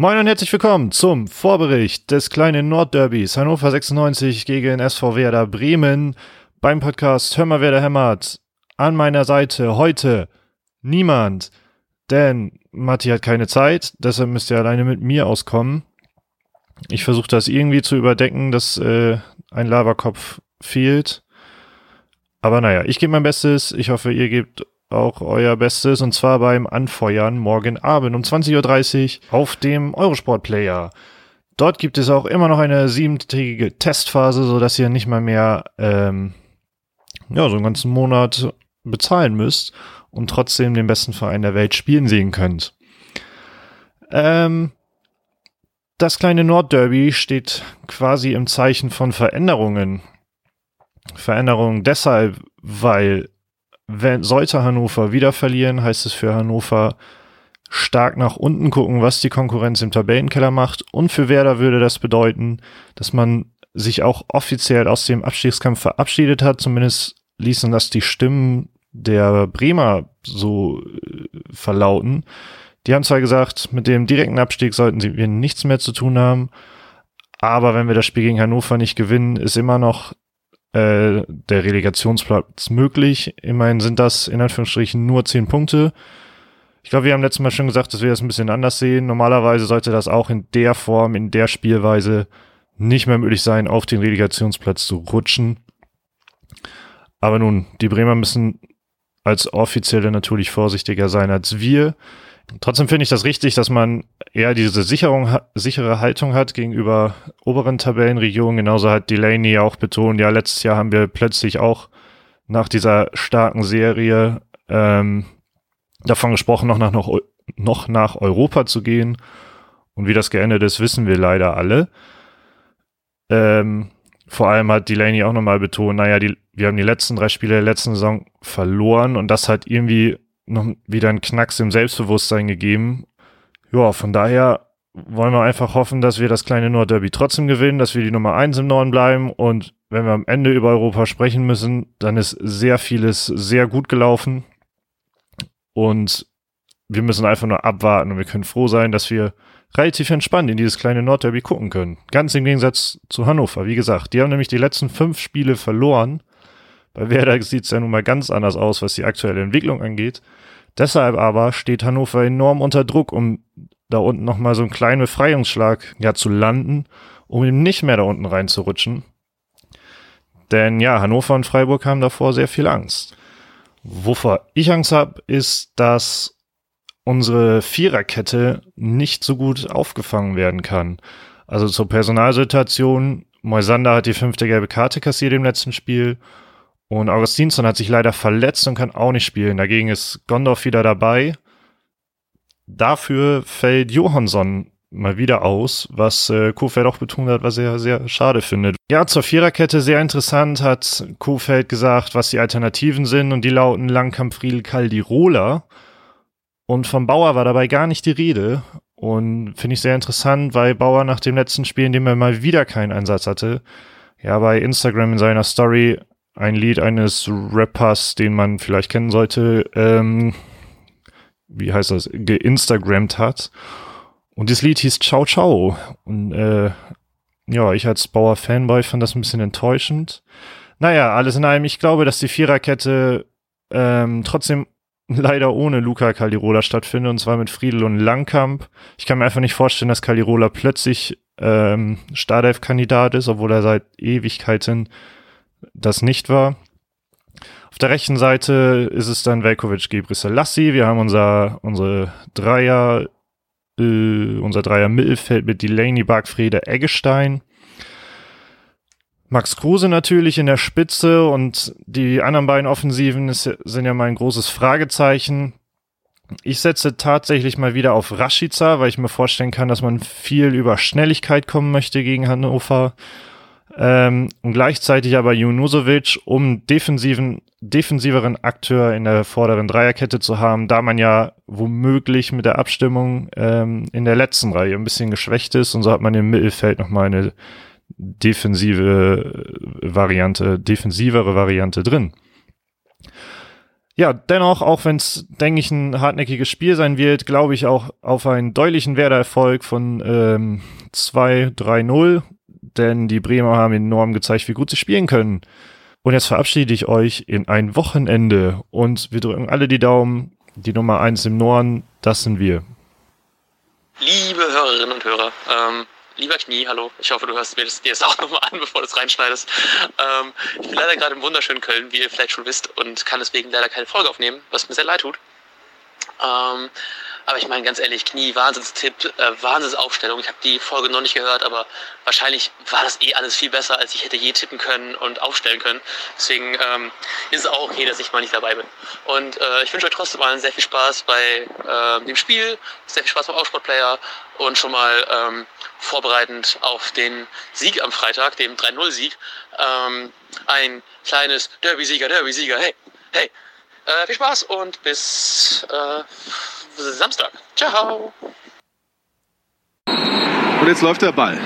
Moin und herzlich willkommen zum Vorbericht des kleinen Nordderbys Hannover 96 gegen SV Werder Bremen beim Podcast Hör mal, wer da hämmert. An meiner Seite heute niemand, denn Matti hat keine Zeit, deshalb müsst ihr alleine mit mir auskommen. Ich versuche das irgendwie zu überdecken, dass äh, ein Laberkopf fehlt. Aber naja, ich gebe mein Bestes. Ich hoffe, ihr gebt auch euer Bestes und zwar beim Anfeuern morgen Abend um 20.30 Uhr auf dem Eurosport Player. Dort gibt es auch immer noch eine siebentägige Testphase, sodass ihr nicht mal mehr ähm, ja, so einen ganzen Monat bezahlen müsst und trotzdem den besten Verein der Welt spielen sehen könnt. Ähm, das kleine Nordderby steht quasi im Zeichen von Veränderungen. Veränderungen deshalb, weil wenn, sollte Hannover wieder verlieren, heißt es für Hannover stark nach unten gucken, was die Konkurrenz im Tabellenkeller macht. Und für Werder würde das bedeuten, dass man sich auch offiziell aus dem Abstiegskampf verabschiedet hat. Zumindest ließen das die Stimmen der Bremer so äh, verlauten. Die haben zwar gesagt, mit dem direkten Abstieg sollten sie wir nichts mehr zu tun haben, aber wenn wir das Spiel gegen Hannover nicht gewinnen, ist immer noch äh, der Relegationsplatz möglich. Immerhin sind das in Anführungsstrichen nur zehn Punkte. Ich glaube, wir haben letztes Mal schon gesagt, dass wir das ein bisschen anders sehen. Normalerweise sollte das auch in der Form, in der Spielweise nicht mehr möglich sein, auf den Relegationsplatz zu rutschen. Aber nun, die Bremer müssen als Offizielle natürlich vorsichtiger sein als wir. Trotzdem finde ich das richtig, dass man eher diese Sicherung, sichere Haltung hat gegenüber oberen Tabellenregionen. Genauso hat Delaney auch betont, ja, letztes Jahr haben wir plötzlich auch nach dieser starken Serie ähm, davon gesprochen, noch nach, noch, noch nach Europa zu gehen. Und wie das geendet ist, wissen wir leider alle. Ähm, vor allem hat Delaney auch nochmal betont, naja, die, wir haben die letzten drei Spiele der letzten Saison verloren und das hat irgendwie noch wieder einen Knacks im Selbstbewusstsein gegeben. Ja, von daher wollen wir einfach hoffen, dass wir das kleine Nordderby trotzdem gewinnen, dass wir die Nummer eins im Norden bleiben und wenn wir am Ende über Europa sprechen müssen, dann ist sehr vieles sehr gut gelaufen und wir müssen einfach nur abwarten und wir können froh sein, dass wir relativ entspannt in dieses kleine Nordderby gucken können. Ganz im Gegensatz zu Hannover. Wie gesagt, die haben nämlich die letzten fünf Spiele verloren. Bei Werder sieht es ja nun mal ganz anders aus, was die aktuelle Entwicklung angeht. Deshalb aber steht Hannover enorm unter Druck, um da unten nochmal so einen kleinen Befreiungsschlag ja, zu landen, um eben nicht mehr da unten reinzurutschen. Denn ja, Hannover und Freiburg haben davor sehr viel Angst. Wovor ich Angst habe, ist, dass unsere Viererkette nicht so gut aufgefangen werden kann. Also zur Personalsituation, Moisander hat die fünfte gelbe Karte kassiert im letzten Spiel und Augustinsson hat sich leider verletzt und kann auch nicht spielen. Dagegen ist Gondorf wieder dabei. Dafür fällt Johansson mal wieder aus, was äh, Kofeld auch betont hat, was er sehr schade findet. Ja, zur Viererkette sehr interessant hat Kofeld gesagt, was die Alternativen sind und die lauten Langkamp, Friedel, Caldirola. Und vom Bauer war dabei gar nicht die Rede. Und finde ich sehr interessant, weil Bauer nach dem letzten Spiel, in dem er mal wieder keinen Einsatz hatte, ja bei Instagram in seiner Story ein Lied eines Rappers, den man vielleicht kennen sollte, ähm, wie heißt das, geinstagrammt hat. Und das Lied hieß Ciao Ciao. Und äh, ja, ich als Bauer-Fanboy fand das ein bisschen enttäuschend. Naja, alles in allem, ich glaube, dass die Viererkette ähm, trotzdem leider ohne Luca Caldirola stattfindet, und zwar mit Friedel und Langkamp. Ich kann mir einfach nicht vorstellen, dass Caldirola plötzlich ähm, Startelf-Kandidat ist, obwohl er seit Ewigkeiten das nicht war. Auf der rechten Seite ist es dann Velkovic Gebrselassie. Wir haben unser, unsere Dreier, äh, unser Dreier Mittelfeld mit Delaney, Bargfrede, Eggestein. Max Kruse natürlich in der Spitze und die anderen beiden Offensiven ist, sind ja mein großes Fragezeichen. Ich setze tatsächlich mal wieder auf Rashica, weil ich mir vorstellen kann, dass man viel über Schnelligkeit kommen möchte gegen Hannover. Ähm, und gleichzeitig aber Junusovic, um defensiven, defensiveren Akteur in der vorderen Dreierkette zu haben, da man ja womöglich mit der Abstimmung ähm, in der letzten Reihe ein bisschen geschwächt ist und so hat man im Mittelfeld nochmal eine defensive Variante, defensivere Variante drin. Ja, dennoch, auch wenn es, denke ich, ein hartnäckiges Spiel sein wird, glaube ich auch auf einen deutlichen Werder-Erfolg von ähm, 2-3-0, denn die Bremer haben enorm gezeigt, wie gut sie spielen können. Und jetzt verabschiede ich euch in ein Wochenende und wir drücken alle die Daumen. Die Nummer 1 im Norden, das sind wir. Liebe Hörerinnen und Hörer, ähm, Lieber Knie, hallo. Ich hoffe, du hörst mir das, dir das auch nochmal an, bevor du es reinschneidest. Ähm, ich bin leider gerade im wunderschönen Köln, wie ihr vielleicht schon wisst, und kann deswegen leider keine Folge aufnehmen, was mir sehr leid tut. Ähm, aber ich meine, ganz ehrlich, Knie, Wahnsinnstipp, äh, Wahnsinnsaufstellung. Ich habe die Folge noch nicht gehört, aber wahrscheinlich war das eh alles viel besser, als ich hätte je tippen können und aufstellen können. Deswegen ähm, ist es auch okay, dass ich mal nicht dabei bin. Und äh, ich wünsche euch trotzdem allen sehr viel Spaß bei äh, dem Spiel, sehr viel Spaß beim Aufsportplayer und schon mal ähm, vorbereitend auf den Sieg am Freitag, dem 3-0-Sieg. Ähm, ein kleines Derby-Sieger, Derby-Sieger, hey, hey. Äh, viel Spaß und bis äh, Samstag. Ciao. Und jetzt läuft der Ball.